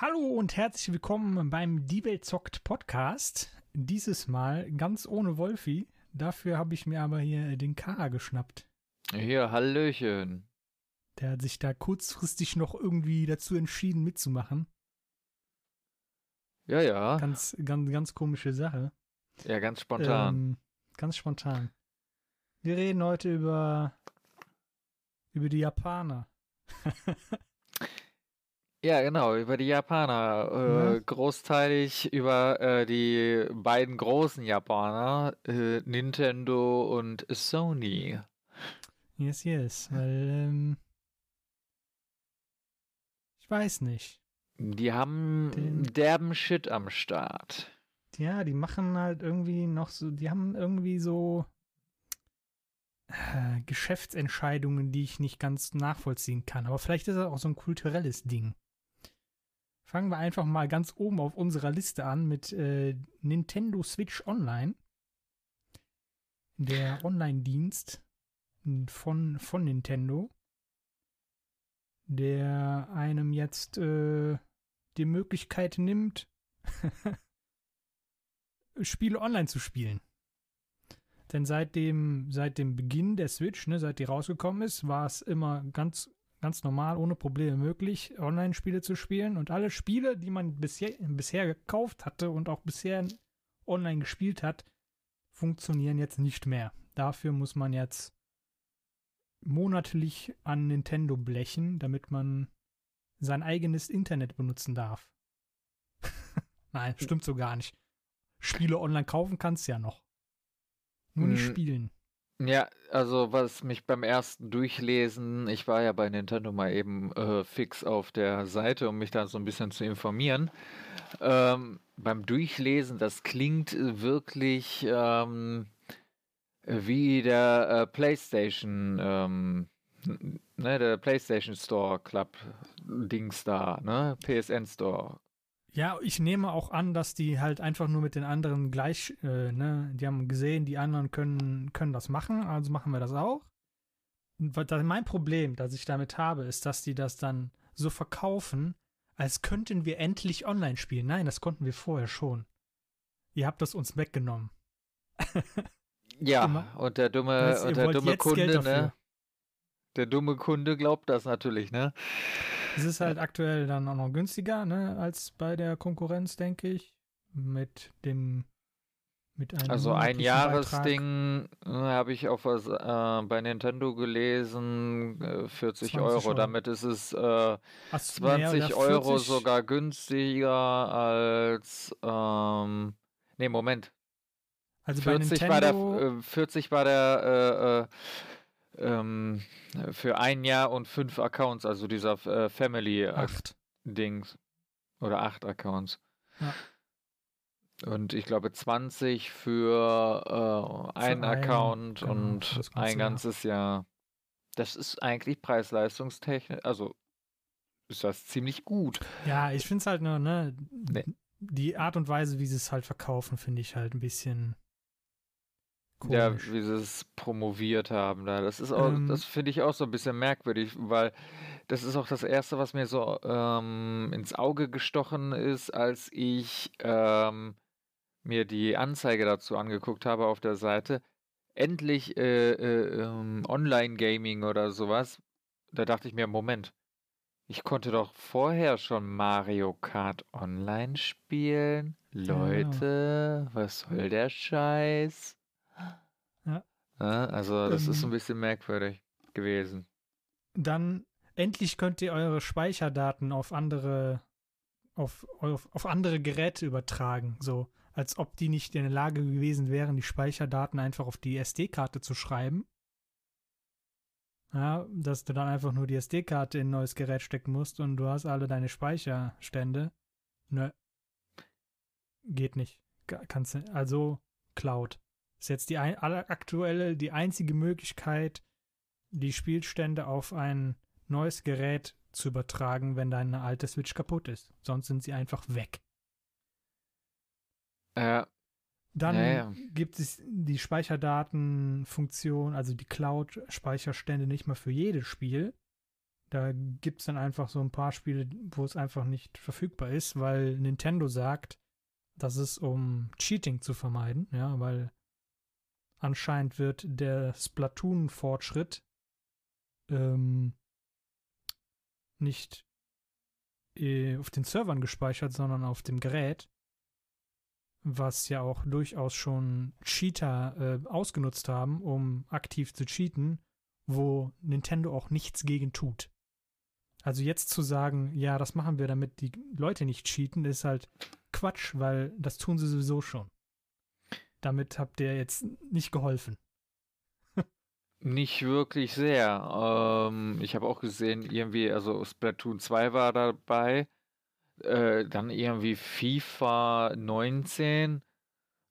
Hallo und herzlich willkommen beim Die Welt zockt Podcast. Dieses Mal ganz ohne Wolfi. Dafür habe ich mir aber hier den Kara geschnappt. Hier, Hallöchen. Der hat sich da kurzfristig noch irgendwie dazu entschieden mitzumachen. Ja, ja. Ganz, ganz, ganz komische Sache. Ja, ganz spontan. Ähm, ganz spontan. Wir reden heute über, über die Japaner. ja, genau, über die Japaner. Äh, Ja. Großteilig über äh, die beiden großen Japaner, äh, Nintendo und Sony. Yes, yes. Weil, ähm, ich weiß nicht. Die haben Den- derben Shit am Start. Ja, die machen halt irgendwie noch so, die haben irgendwie so äh, Geschäftsentscheidungen, die ich nicht ganz nachvollziehen kann. Aber vielleicht ist das auch so ein kulturelles Ding. Fangen wir einfach mal ganz oben auf unserer Liste an mit äh, Nintendo Switch Online. Der Online-Dienst von, von Nintendo, der einem jetzt äh, die Möglichkeit nimmt, Spiele online zu spielen. Denn seit dem, seit dem Beginn der Switch, ne, seit die rausgekommen ist, war es immer ganz, ganz normal, ohne Probleme möglich, Online-Spiele zu spielen. Und alle Spiele, die man bisher, bisher gekauft hatte und auch bisher online gespielt hat, funktionieren jetzt nicht mehr. Dafür muss man jetzt monatlich an Nintendo blechen, damit man sein eigenes Internet benutzen darf. Nein, stimmt so gar nicht. Spiele online kaufen kannst du ja noch. Nur nicht Mm. spielen. Ja, also was mich beim ersten Durchlesen, ich war ja bei Nintendo mal eben äh, fix auf der Seite, um mich da so ein bisschen zu informieren. Ähm, beim Durchlesen, das klingt äh, wirklich ähm, wie der äh, PlayStation, ähm, ne, der PlayStation Store Club Dings da, ne, PSN Store. Ja, ich nehme auch an, dass die halt einfach nur mit den anderen gleich, äh, ne, die haben gesehen, die anderen können, können das machen, also machen wir das auch. Mein Problem, das ich damit habe, ist, dass die das dann so verkaufen, als könnten wir endlich online spielen. Nein, das konnten wir vorher schon. Ihr habt das uns weggenommen. Ja, Immer. und der dumme, und der dumme Kunde, ne? Der dumme Kunde glaubt das natürlich, ne? Es ist halt aktuell dann auch noch günstiger, ne, als bei der Konkurrenz, denke ich. Mit dem, mit einem Also ein. Jahresding äh, habe ich auf was, äh, bei Nintendo gelesen, äh, 40 20 Euro. Euro. Damit ist es äh, Ach, so, ja, 20 ja, Euro 40. sogar günstiger als, ähm, nee, Moment, Also bei 40 war der, Nintendo, äh, 40 war der, äh, äh, ähm, für ein Jahr und fünf Accounts, also dieser äh, Family acht. Dings. Oder acht Accounts. Ja. Und ich glaube 20 für äh, einen einen, Account genau, und für ganze ein Jahr. ganzes Jahr. Das ist eigentlich preis-leistungstechnisch, also ist das ziemlich gut. Ja, ich finde es halt nur, ne, Nee. die Art und Weise, wie sie es halt verkaufen, finde ich halt ein bisschen Ja, komisch. wie sie es promoviert haben da. Das ist auch, Ähm, das finde ich auch so ein bisschen merkwürdig, weil das ist auch das Erste, was mir so ähm, ins Auge gestochen ist, als ich ähm, mir die Anzeige dazu angeguckt habe auf der Seite. Endlich äh, äh, ähm, Online-Gaming oder sowas. Da dachte ich mir, Moment, ich konnte doch vorher schon Mario Kart Online spielen. genau. Leute, was soll der Scheiß? Ja. Also das ist Ähm, ein bisschen merkwürdig gewesen. Dann endlich könnt ihr eure Speicherdaten auf andere auf, auf, auf andere Geräte übertragen, so als ob die nicht in der Lage gewesen wären, die Speicherdaten einfach auf die SD-Karte zu schreiben. Ja, dass du dann einfach nur die SD-Karte in ein neues Gerät stecken musst und du hast alle deine Speicherstände. Nö. Geht nicht. Kannst also Cloud. Ist jetzt die ein, aktuelle, die einzige Möglichkeit, die Spielstände auf ein neues Gerät zu übertragen, wenn deine alte Switch kaputt ist. Sonst sind sie einfach weg. Ja, Dann Ja, ja. gibt es die Speicherdatenfunktion, also die Cloud-Speicherstände nicht mehr für jedes Spiel. Da gibt es dann einfach so ein paar Spiele, wo es einfach nicht verfügbar ist, weil Nintendo sagt, das ist um Cheating zu vermeiden, ja, weil anscheinend wird der Splatoon-Fortschritt ähm, nicht äh, auf den Servern gespeichert, sondern auf dem Gerät, was ja auch durchaus schon Cheater äh, ausgenutzt haben, um aktiv zu cheaten, wo Nintendo auch nichts gegen tut. Also jetzt zu sagen, ja, das machen wir, damit die Leute nicht cheaten, ist halt Quatsch, weil das tun sie sowieso schon. Damit habt ihr jetzt nicht geholfen. Nicht wirklich sehr. Ähm, ich habe auch gesehen, irgendwie, also Splatoon 2 war dabei, äh, dann irgendwie FIFA 19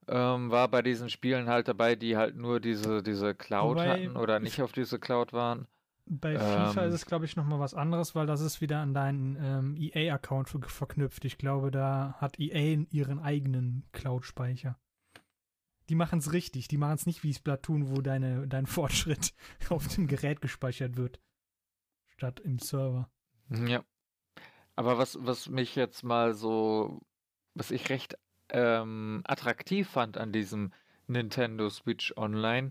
ähm, war bei diesen Spielen halt dabei, die halt nur diese, diese Cloud Wobei, hatten oder nicht auf diese Cloud waren. Bei FIFA ähm, ist es, glaube ich, nochmal was anderes, weil das ist wieder an deinen ähm, EA-Account verknüpft. Ich glaube, da hat EA ihren eigenen Cloud-Speicher die machen es richtig. Die machen es nicht wie Splatoon, wo deine, dein Fortschritt auf dem Gerät gespeichert wird, statt im Server. Ja. Aber was, was mich jetzt mal so, was ich recht ähm, attraktiv fand an diesem Nintendo Switch Online,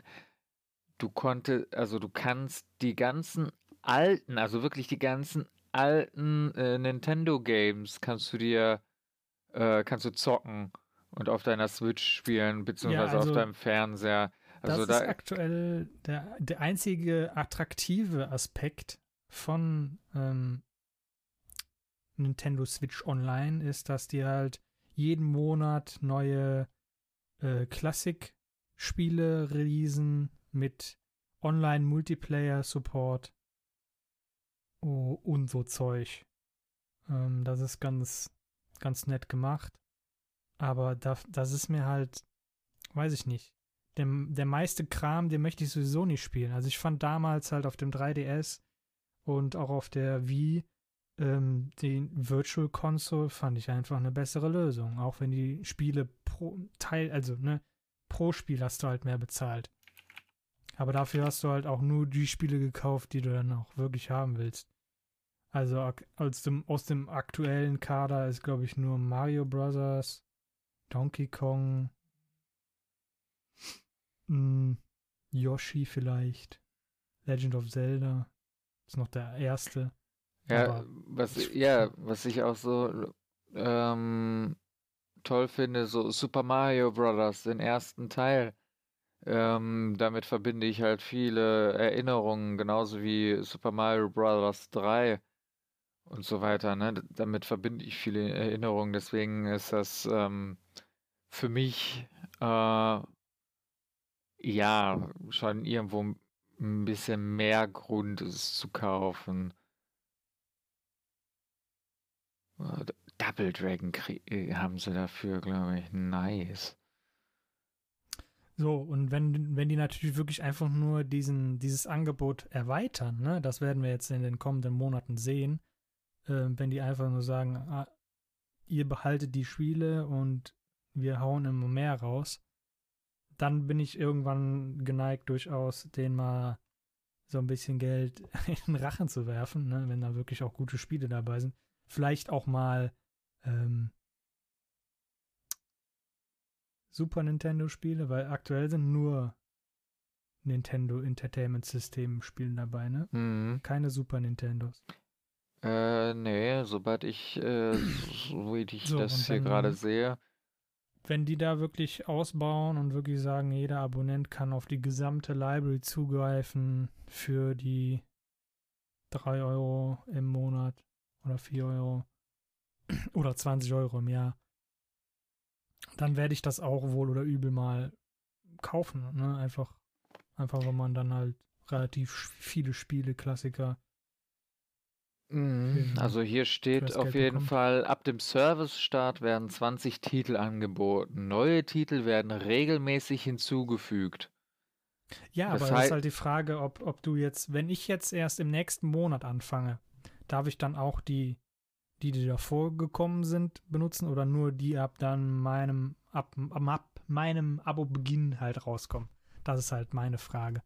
du konntest, also du kannst die ganzen alten, also wirklich die ganzen alten äh, Nintendo Games kannst du dir, äh, kannst du zocken und auf deiner Switch spielen, beziehungsweise ja, also auf deinem Fernseher. Also das da ist aktuell der, der einzige attraktive Aspekt von ähm, Nintendo Switch Online ist, dass die halt jeden Monat neue äh, Klassik-Spiele releasen mit Online-Multiplayer-Support oh, und so Zeug. Ähm, das ist ganz, ganz nett gemacht. Aber da, das ist mir halt, weiß ich nicht. Der, der meiste Kram, den möchte ich sowieso nicht spielen. Also ich fand damals halt auf dem 3DS und auch auf der Wii ähm, den Virtual Console fand ich einfach eine bessere Lösung. Auch wenn die Spiele pro Teil, also ne, pro Spiel hast du halt mehr bezahlt. Aber dafür hast du halt auch nur die Spiele gekauft, die du dann auch wirklich haben willst. Also aus dem, aus dem aktuellen Kader ist, glaube ich, nur Mario Bros., Donkey Kong, hm, Yoshi vielleicht, Legend of Zelda, ist noch der erste. Ja, was, ja, was ich auch so ähm, toll finde, so Super Mario Bros., den ersten Teil. Ähm, damit verbinde ich halt viele Erinnerungen, genauso wie Super Mario Bros. 3 und so weiter. Ne? Damit verbinde ich viele Erinnerungen. Deswegen ist das ähm, für mich äh, ja schon irgendwo ein bisschen mehr Grund, es zu kaufen. Äh, Double Dragon äh, haben sie dafür, glaube ich. Nice. So, und wenn, wenn die natürlich wirklich einfach nur diesen, dieses Angebot erweitern, ne, das werden wir jetzt in den kommenden Monaten sehen, äh, wenn die einfach nur sagen, ah, ihr behaltet die Spiele und wir hauen immer mehr raus, dann bin ich irgendwann geneigt, durchaus den mal so ein bisschen Geld in den Rachen zu werfen, ne, wenn da wirklich auch gute Spiele dabei sind. Vielleicht auch mal ähm, Super Nintendo-Spiele, weil aktuell sind nur Nintendo Entertainment System Spiele dabei, ne? Mhm. Keine Super Nintendos. Äh, nee, sobald ich, äh, so wie ich so, das hier gerade sehe, wenn die da wirklich ausbauen und wirklich sagen, jeder Abonnent kann auf die gesamte Library zugreifen für die 3 Euro im Monat oder 4 Euro oder 20 Euro im Jahr, dann werde ich das auch wohl oder übel mal kaufen. Ne? Einfach, einfach, weil man dann halt relativ viele Spiele, Klassiker Mhm. Also hier steht auf jeden bekommt. Fall, ab dem Service-Start werden 20 Titel angeboten. Neue Titel werden regelmäßig hinzugefügt. Ja, das aber das ist halt die Frage, ob, ob du jetzt, wenn ich jetzt erst im nächsten Monat anfange, darf ich dann auch die, die, die davor gekommen sind, benutzen oder nur die ab dann meinem, ab, ab meinem Abo-Beginn halt rauskommen? Das ist halt meine Frage.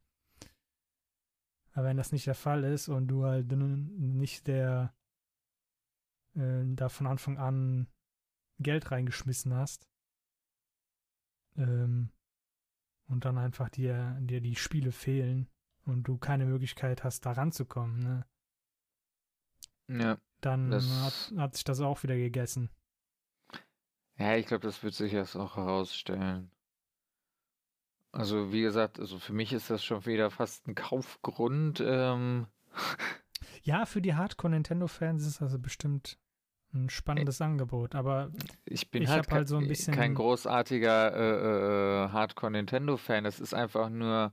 Aber wenn das nicht der Fall ist und du halt nicht der äh, da von Anfang an Geld reingeschmissen hast ähm, und dann einfach dir, dir die Spiele fehlen und du keine Möglichkeit hast, da ranzukommen, ne? Ja. Dann hat, hat sich das auch wieder gegessen. Ja, ich glaube, das wird sich erst auch herausstellen. Also, wie gesagt, also für mich ist das schon wieder fast ein Kaufgrund. Ähm. Ja, für die Hardcore-Nintendo-Fans ist das also bestimmt ein spannendes Angebot, aber ich bin ich halt, halt, so ein bisschen kein großartiger äh, äh, Hardcore-Nintendo-Fan. Das ist einfach nur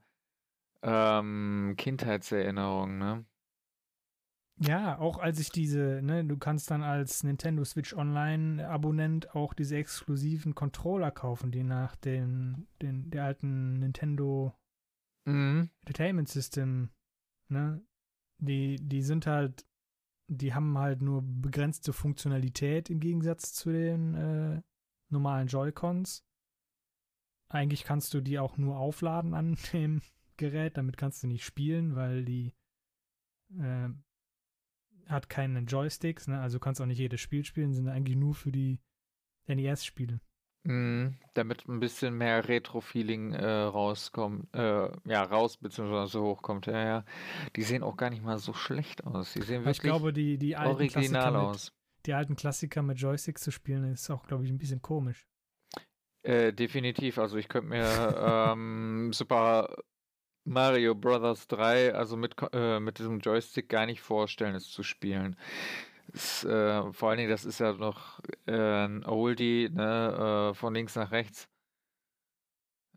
ähm, Kindheitserinnerung, ne? Ja, auch als ich diese, ne, du kannst dann als Nintendo Switch Online Abonnent auch diese exklusiven Controller kaufen, die nach den, den der alten Nintendo mhm. Entertainment System, ne, die, die sind halt, die haben halt nur begrenzte Funktionalität im Gegensatz zu den äh, normalen Joy-Cons. Eigentlich kannst du die auch nur aufladen an dem Gerät, damit kannst du nicht spielen, weil die äh, hat keine Joysticks, ne? also kannst auch nicht jedes Spiel spielen, sind eigentlich nur für die NES-Spiele. Mm, damit ein bisschen mehr Retro-Feeling äh, rauskommt, äh, ja, raus bzw. hochkommt. Ja, ja. Die sehen auch gar nicht mal so schlecht aus. Die sehen wirklich ich glaube, die, die alten original aus. Mit, die alten Klassiker mit Joysticks zu spielen, ist auch, glaube ich, ein bisschen komisch. Äh, definitiv. Also ich könnte mir ähm, Super Mario Brothers 3, also mit, äh, mit diesem Joystick gar nicht vorstellen, es zu spielen. Es, äh, vor allen Dingen, das ist ja noch äh, ein Oldie, ne, äh, von links nach rechts.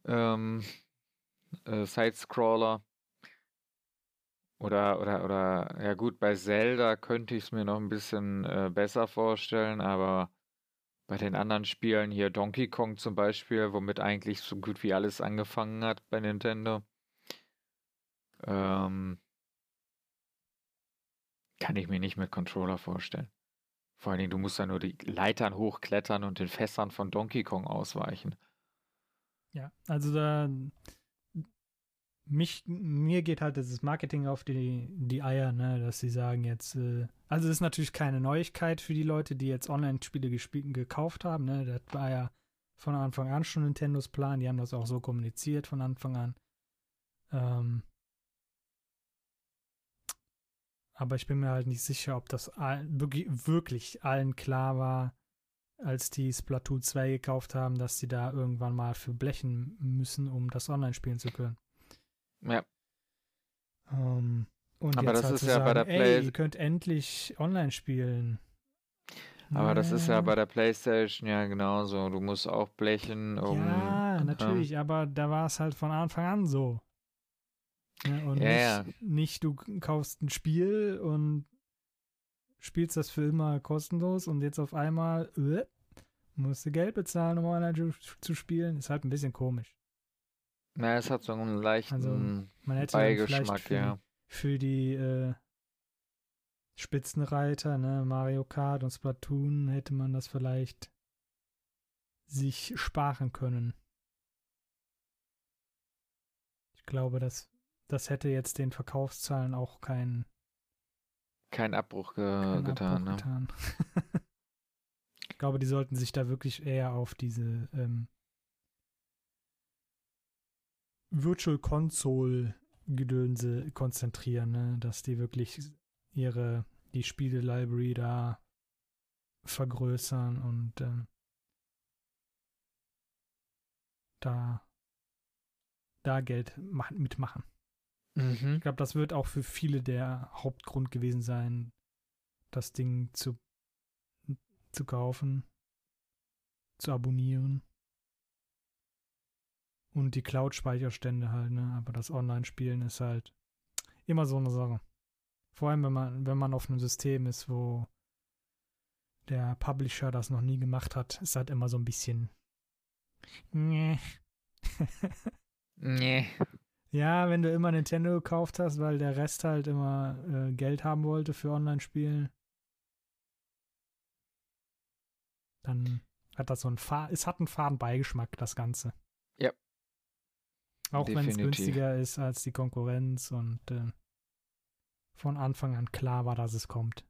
Ähm, äh, Sidescroller. Oder, oder, oder, ja gut, bei Zelda könnte ich es mir noch ein bisschen äh, besser vorstellen, aber bei den anderen Spielen hier Donkey Kong zum Beispiel, womit eigentlich so gut wie alles angefangen hat bei Nintendo, ähm, kann ich mir nicht mit Controller vorstellen. Vor allen Dingen, du musst ja nur die Leitern hochklettern und den Fässern von Donkey Kong ausweichen. Ja, also da mich, mir geht halt das Marketing auf die, die Eier, ne, dass sie sagen jetzt, äh, also das ist natürlich keine Neuigkeit für die Leute, die jetzt Online-Spiele gekauft haben, ne, das war ja von Anfang an schon Nintendos Plan, die haben das auch so kommuniziert von Anfang an. Ähm, aber ich bin mir halt nicht sicher, ob das wirklich, wirklich allen klar war, als die Splatoon 2 gekauft haben, dass sie da irgendwann mal für blechen müssen, um das online spielen zu können. Ja. Um, und aber das halt ist ja sagen, bei der Play ihr könnt endlich online spielen. Aber das ist ja bei der PlayStation ja genauso. Du musst auch blechen, um. Ja, natürlich, ja. aber da war es halt von Anfang an so. Ja, und yeah. nicht, nicht, du kaufst ein Spiel und spielst das für immer kostenlos und jetzt auf einmal äh, musst du Geld bezahlen, um online zu spielen. Ist halt ein bisschen komisch. Na, es hat so einen leichten also, man hätte Beigeschmack, für, ja. Für die äh, Spitzenreiter, ne, Mario Kart und Splatoon, hätte man das vielleicht sich sparen können. Ich glaube, das das hätte jetzt den Verkaufszahlen auch keinen kein Abbruch ge kein getan. Abbruch ne? getan. ich glaube, die sollten sich da wirklich eher auf diese ähm, Virtual Console Gedönse konzentrieren, ne? dass die wirklich ihre die Spiele Library da vergrößern und ähm, da da Geld mitmachen. Mhm. Ich glaube, das wird auch für viele der Hauptgrund gewesen sein, das Ding zu, zu kaufen, zu abonnieren. Und die Cloud-Speicherstände halt, ne? Aber das Online-Spielen ist halt immer so eine Sache. Vor allem, wenn man, wenn man auf einem System ist, wo der Publisher das noch nie gemacht hat, ist halt immer so ein bisschen. Nee. nee. Ja, wenn du immer Nintendo gekauft hast, weil der Rest halt immer äh, Geld haben wollte für Online-Spielen, dann hat das so ein Fahr es hat einen faden Beigeschmack, das Ganze. Ja. Auch wenn es günstiger ist als die Konkurrenz und äh, von Anfang an klar war, dass es kommt.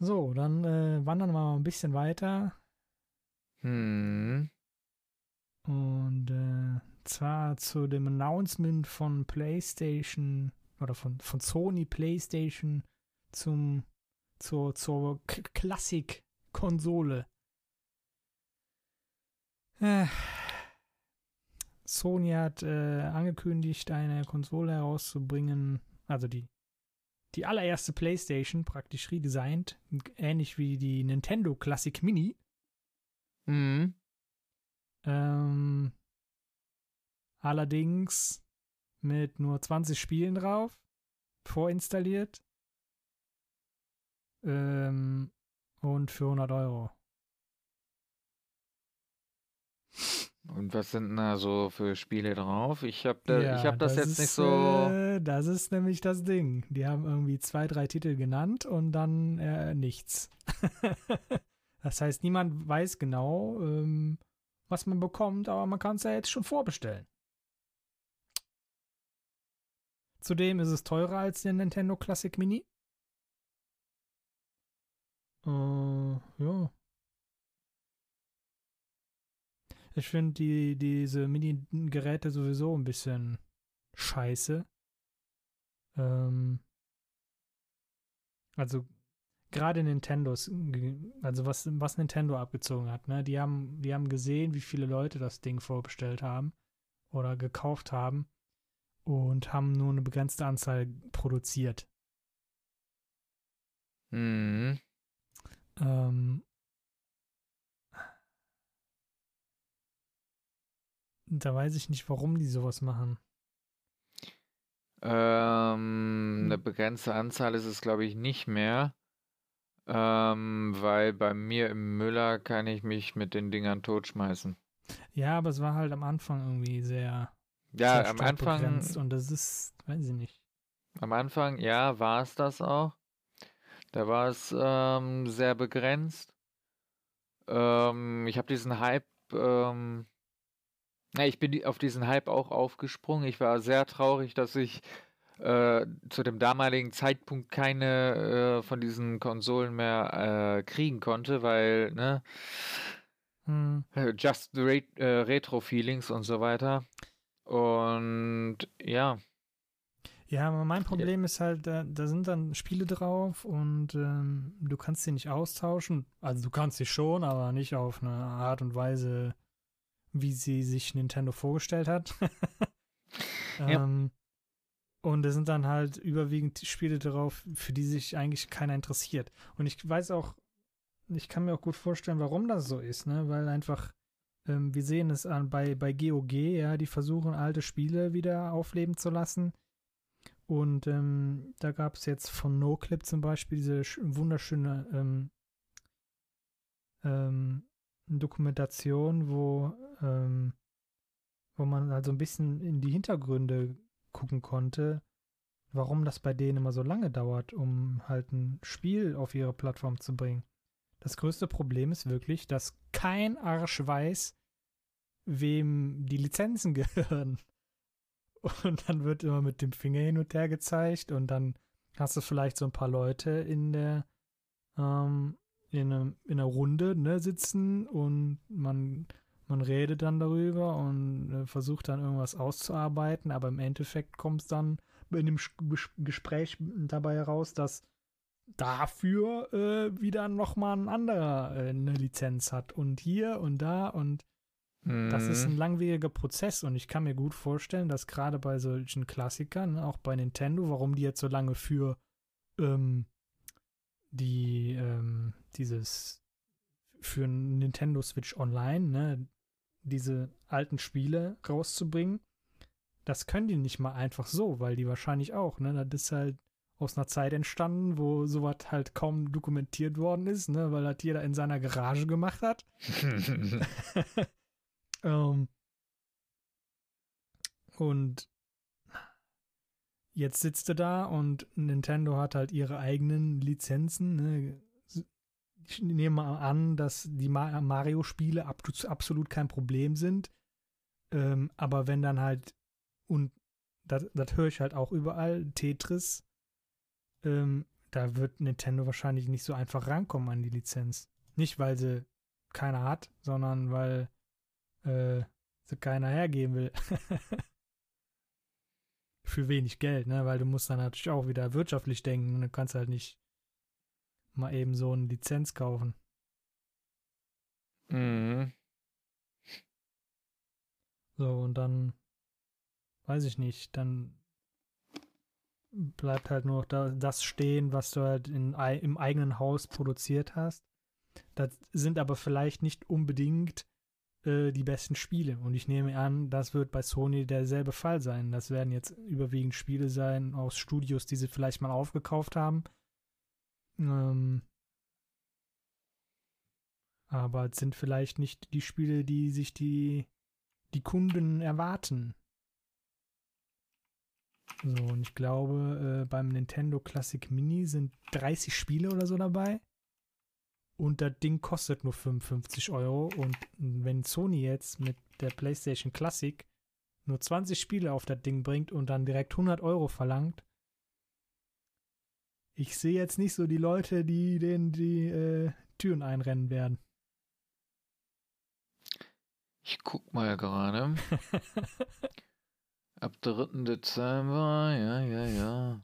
So, dann äh, wandern wir mal ein bisschen weiter. Hm. Und äh, zwar zu dem Announcement von PlayStation oder von, von Sony PlayStation zum zur, zur Klassik-Konsole. Äh, Sony hat äh, angekündigt, eine Konsole herauszubringen, also die, die allererste PlayStation, praktisch redesigned, ähnlich wie die Nintendo Classic Mini. Mhm. Ähm, allerdings mit nur 20 Spielen drauf, vorinstalliert. Ähm, und für 100 Euro. Und was sind da so für Spiele drauf? Ich habe da, Ja, ich hab das, das jetzt nicht ist, so. Äh, das ist nämlich das Ding. Die haben irgendwie zwei, drei Titel genannt und dann äh, nichts. das heißt, niemand weiß genau, ähm, was man bekommt, aber man kann es ja jetzt schon vorbestellen. Zudem ist es teurer als der Nintendo Classic Mini. Äh, ja. Ich finde die, diese Mini-Geräte sowieso ein bisschen scheiße. Ähm, also gerade Nintendos, also was, was Nintendo abgezogen hat, ne? Die haben, die haben gesehen, wie viele Leute das Ding vorbestellt haben oder gekauft haben und haben nur eine begrenzte Anzahl produziert. Mhm. Ähm, da weiß ich nicht, warum die sowas machen. Ähm, eine begrenzte Anzahl ist es, glaube ich, nicht mehr. Ähm, weil bei mir im Müller kann ich mich mit den Dingern totschmeißen. Ja, aber es war halt am Anfang irgendwie sehr, Ja, am Anfang, begrenzt und das ist, weiß ich nicht. am Anfang, ja, war es das auch. Da war es ähm, sehr begrenzt. Ähm, ich habe diesen Hype, ähm, ja, ich bin auf diesen Hype auch aufgesprungen. Ich war sehr traurig, dass ich äh, zu dem damaligen Zeitpunkt keine äh, von diesen Konsolen mehr äh, kriegen konnte, weil, ne, Hm, äh, Just the äh, Retro-Feelings und so weiter. Und ja, Ja, aber mein Problem ist halt, da, da sind dann Spiele drauf und ähm, du kannst sie nicht austauschen. Also du kannst sie schon, aber nicht auf eine Art und Weise, wie sie sich Nintendo vorgestellt hat. Ja. ähm, und es sind dann halt überwiegend Spiele drauf, für die sich eigentlich keiner interessiert. Und ich weiß auch, ich kann mir auch gut vorstellen, warum das so ist, ne? Weil einfach, ähm, wir sehen es an bei, bei GOG, ja, die versuchen alte Spiele wieder aufleben zu lassen. Und ähm, da gab es jetzt von NoClip zum Beispiel diese sch- wunderschöne ähm, ähm, Dokumentation, wo, ähm, wo man halt so ein bisschen in die Hintergründe gucken konnte, warum das bei denen immer so lange dauert, um halt ein Spiel auf ihre Plattform zu bringen. Das größte Problem ist wirklich, dass kein Arsch weiß, wem die Lizenzen gehören. Und dann wird immer mit dem Finger hin und her gezeigt und dann hast du vielleicht so ein paar Leute in der ähm, in, einer, in einer Runde ne, sitzen und man, man redet dann darüber und äh, versucht dann irgendwas auszuarbeiten, aber im Endeffekt kommt es dann in dem Gespräch dabei heraus, dass dafür äh, wieder nochmal ein anderer äh, eine Lizenz hat und hier und da und das ist mhm. ein langwieriger Prozess und ich kann mir gut vorstellen, dass gerade bei solchen Klassikern, auch bei Nintendo, warum die jetzt so lange für ähm, die ähm, dieses für Nintendo Switch Online, ne, diese alten Spiele rauszubringen, das können die nicht mal einfach so, weil die wahrscheinlich auch, ne, das ist halt aus einer Zeit entstanden, wo sowas halt kaum dokumentiert worden ist, ne, weil das jeder in seiner Garage gemacht hat. Ähm, und jetzt sitzt du da und Nintendo hat halt ihre eigenen Lizenzen. Ne? Ich nehme an, dass die Ma- Mario-Spiele ab absolut kein Problem sind. Ähm, aber wenn dann halt und das, das höre ich halt auch überall. Tetris, ähm, da wird Nintendo wahrscheinlich nicht so einfach rankommen an die Lizenz. Nicht, weil sie keiner hat, sondern weil äh, sie keiner hergeben will. Für wenig Geld, ne? Weil du musst dann natürlich auch wieder wirtschaftlich denken und du kannst halt nicht mal eben so eine Lizenz kaufen. Mhm. So, und dann weiß ich nicht, dann bleibt halt nur noch da, das stehen, was du halt in, im eigenen Haus produziert hast. Das sind aber vielleicht nicht unbedingt äh, die besten Spiele. Und ich nehme an, das wird bei Sony derselbe Fall sein. Das werden jetzt überwiegend Spiele sein aus Studios, die sie vielleicht mal aufgekauft haben. Ähm, aber es sind vielleicht nicht die Spiele, die sich die, die Kunden erwarten. So, und ich glaube, äh, beim Nintendo Classic Mini sind 30 Spiele oder so dabei. Und das Ding kostet nur 55 Euro. Und wenn Sony jetzt mit der PlayStation Classic nur 20 Spiele auf das Ding bringt und dann direkt 100 Euro verlangt, ich sehe jetzt nicht so die Leute, die denen die äh, Türen einrennen werden. Ich guck mal gerade. Ab 3. Dezember, ja, ja, ja.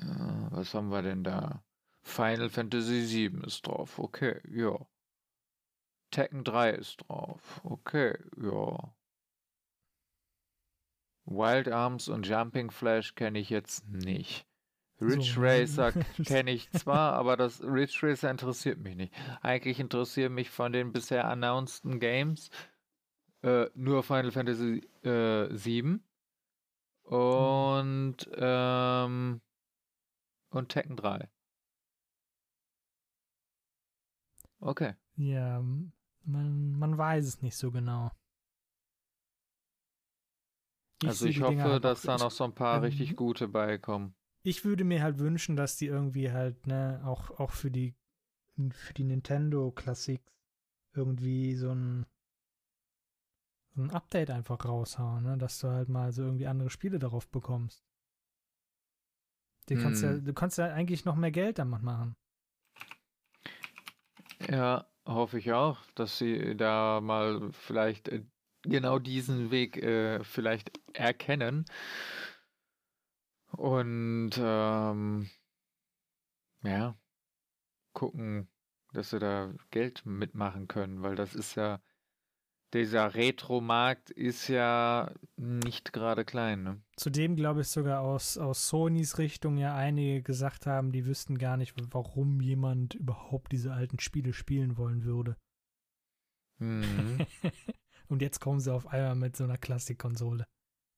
Ja, was haben wir denn da? Final Fantasy VII ist drauf, okay, ja. Tekken 3 ist drauf, okay, ja. Wild Arms und Jumping Flash kenne ich jetzt nicht. Ridge so. Racer kenne ich zwar, aber das Ridge Racer interessiert mich nicht. Eigentlich interessieren mich von den bisher announceden Games äh, nur Final Fantasy äh, 7 und, ähm, und Tekken 3. Okay. Ja, man, man weiß es nicht so genau. Ich also ich hoffe, halt dass da noch so ein paar ähm, richtig gute beikommen. Ich würde mir halt wünschen, dass die irgendwie halt, ne, auch, auch für die für die Nintendo Classics irgendwie so ein ein Update einfach raushauen, ne? dass du halt mal so irgendwie andere Spiele darauf bekommst. Du kannst, hm. ja, du kannst ja eigentlich noch mehr Geld damit machen. Ja, hoffe ich auch, dass sie da mal vielleicht äh, genau diesen Weg äh, vielleicht erkennen. Und ähm, ja, gucken, dass sie da Geld mitmachen können, weil das ist ja dieser Retro-Markt ist ja nicht gerade klein. Ne? Zudem glaube ich sogar aus, aus Sonys Richtung ja einige gesagt haben, die wüssten gar nicht, warum jemand überhaupt diese alten Spiele spielen wollen würde. Mhm. Und jetzt kommen sie auf einmal mit so einer Klassikkonsole.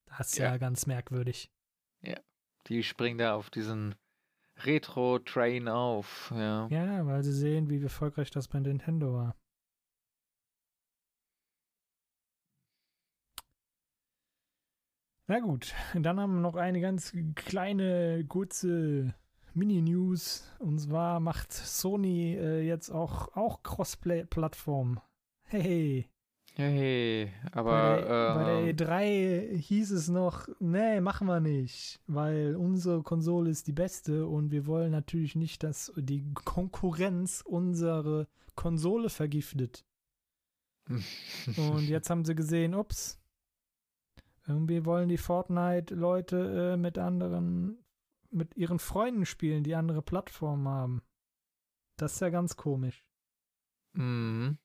Das ist ja. ja ganz merkwürdig. Ja, die springen da auf diesen Retro-Train auf. Ja. ja, weil sie sehen, wie erfolgreich das bei Nintendo war. Na gut, dann haben wir noch eine ganz kleine, kurze Mini-News. Und zwar macht Sony äh, jetzt auch, auch Crossplay-Plattform. Hey. Hey, aber. Bei der, äh, bei der E3 hieß es noch, nee, machen wir nicht, weil unsere Konsole ist die beste und wir wollen natürlich nicht, dass die Konkurrenz unsere Konsole vergiftet. und jetzt haben sie gesehen, ups, irgendwie wollen die Fortnite-Leute äh, mit anderen, mit ihren Freunden spielen, die andere Plattformen haben. Das ist ja ganz komisch. Mhm.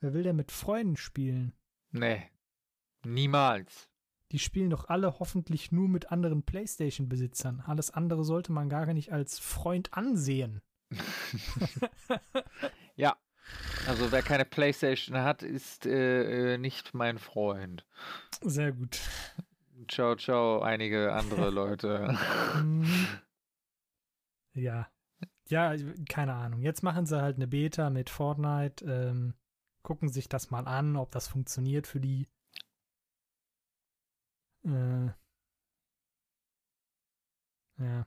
Wer will denn mit Freunden spielen? Nee. Niemals. Die spielen doch alle hoffentlich nur mit anderen PlayStation-Besitzern. Alles andere sollte man gar nicht als Freund ansehen. ja. Also wer keine Playstation hat, ist äh, äh, nicht mein Freund. Sehr gut. Ciao, ciao, einige andere Leute. Mhm. ja. Ja, keine Ahnung. Jetzt machen sie halt eine Beta mit Fortnite, ähm, gucken sich das mal an, ob das funktioniert für die. Äh, ja.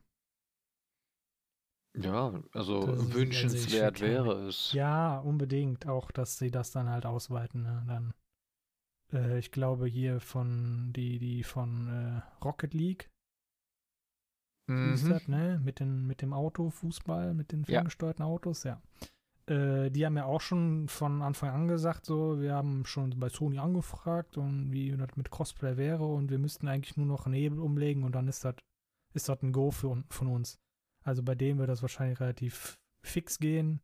Ja, also das wünschenswert wäre es. Ja, unbedingt. Auch, dass sie das dann halt ausweiten. Ne? Dann Äh, ich glaube hier von die, die von äh, Rocket League. Wie ist Mhm. das, ne? Mit, den, mit dem Auto, Fußball, mit den Ja. ferngesteuerten Autos, ja. Äh, die haben ja auch schon von Anfang an gesagt, so, wir haben schon bei Sony angefragt und wie das mit Crossplay wäre und wir müssten eigentlich nur noch einen Hebel umlegen und dann ist das ist ein Go für, von uns. Also bei denen wird das wahrscheinlich relativ fix gehen,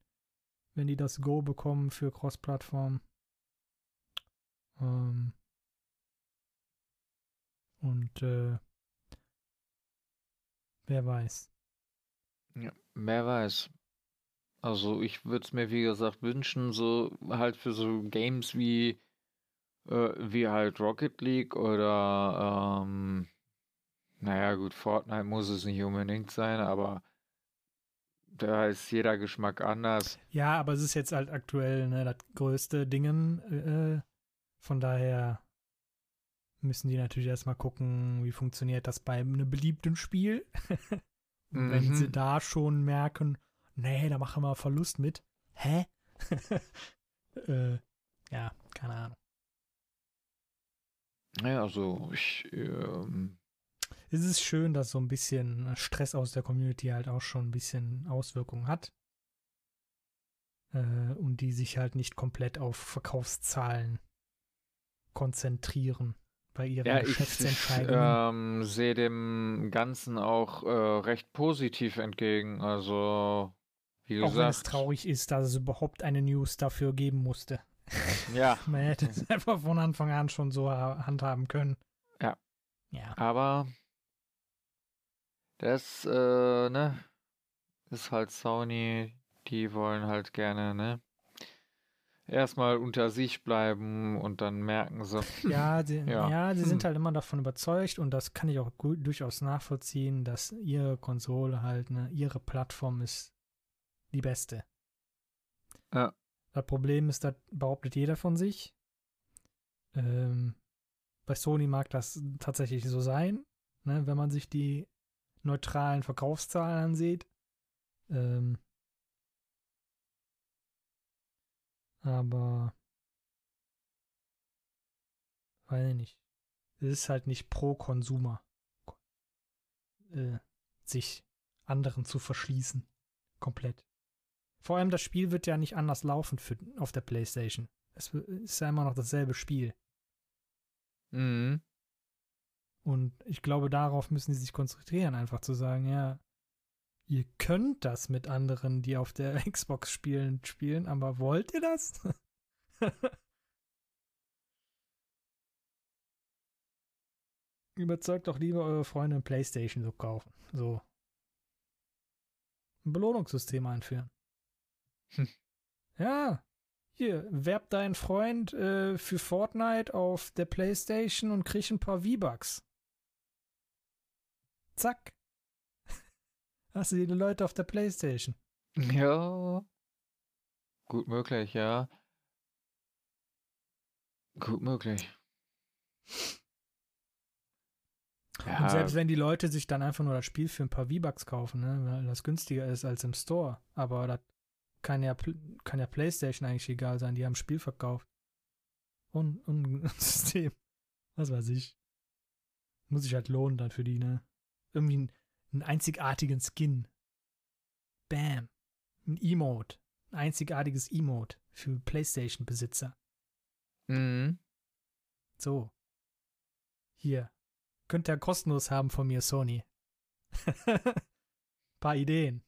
wenn die das Go bekommen für Cross-Plattform. Ähm und äh, wer weiß. Ja, wer weiß. Also ich würde es mir wie gesagt wünschen, so halt für so Games wie äh, wie halt Rocket League oder ähm, naja gut, Fortnite muss es nicht unbedingt sein, aber da ist jeder Geschmack anders. Ja, aber es ist jetzt halt aktuell ne, das größte Dingen. Äh, von daher müssen die natürlich erstmal gucken, wie funktioniert das bei einem beliebten Spiel. Und wenn Mhm. sie da schon merken, nee, da machen wir Verlust mit. Hä? äh, ja, keine Ahnung. Ja, also ich ähm, Es ist schön, dass so ein bisschen Stress aus der Community halt auch schon ein bisschen Auswirkungen hat. Äh, und die sich halt nicht komplett auf Verkaufszahlen konzentrieren bei ihren ja, ich, ich Geschäftsentscheidungen. ähm, sehe dem Ganzen auch äh, recht positiv entgegen. Also wie auch wenn es traurig ist, dass es überhaupt eine News dafür geben musste. ja, Man hätte es einfach von Anfang an schon so ha- handhaben können. Ja. Ja. Aber das, äh, ne, ist halt Sony, die wollen halt gerne, ne, erstmal unter sich bleiben und dann merken sie, Ja, sie, ja. Ja. sie sind Hm. halt immer davon überzeugt und das kann ich auch gut, durchaus nachvollziehen, dass ihre Konsole halt, ne, ihre Plattform ist die beste. Ja. Das Problem ist, das behauptet jeder von sich. Ähm, bei Sony mag das tatsächlich so sein, ne, wenn man sich die neutralen Verkaufszahlen ansieht. Ähm, aber weiß ich nicht. Es ist halt nicht pro Konsumer, äh, sich anderen zu verschließen. Komplett. Vor allem das Spiel wird ja nicht anders laufen für, auf der PlayStation. Es ist ja immer noch dasselbe Spiel. mhm, Und ich glaube, darauf müssen sie sich konzentrieren, einfach zu sagen, ja, ihr könnt das mit anderen, die auf der Xbox spielen, spielen, aber wollt ihr das? Überzeugt doch lieber eure Freunde ein Playstation zu kaufen. So. Ein Belohnungssystem einführen. Hm. Ja. Hier, werb deinen Freund äh, für Fortnite auf der Playstation und krieg ein paar V-Bucks. Zack. Hast du die Leute auf der Playstation. ja, gut möglich, ja, gut möglich. Ja, Und selbst wenn die Leute sich dann einfach nur das Spiel für ein paar V-Bucks kaufen, ne, weil das günstiger ist als im Store, aber das kann ja, kann ja PlayStation eigentlich egal sein, die haben Spiel verkauft. Und, und ein System. Was weiß ich. Muss sich halt lohnen dann für die, ne? Irgendwie einen, einen einzigartigen Skin. Bam. Ein Emote. Ein einzigartiges Emote für PlayStation-Besitzer. mhm. So. Hier. Könnt ihr kostenlos haben von mir, Sony. Paar Ideen.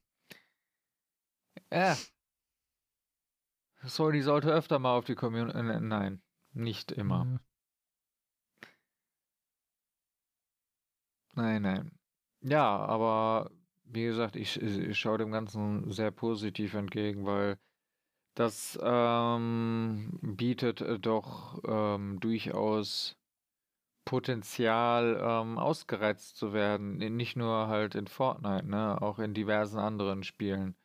Ja. Sony sollte öfter mal auf die Community. Nein, nicht immer. Mhm. Nein, nein. Ja, aber wie gesagt, ich, ich schaue dem Ganzen sehr positiv entgegen, weil das ähm, bietet äh, doch ähm, durchaus Potenzial, ähm, ausgereizt zu werden. Nicht nur halt in Fortnite, ne, auch in diversen anderen Spielen.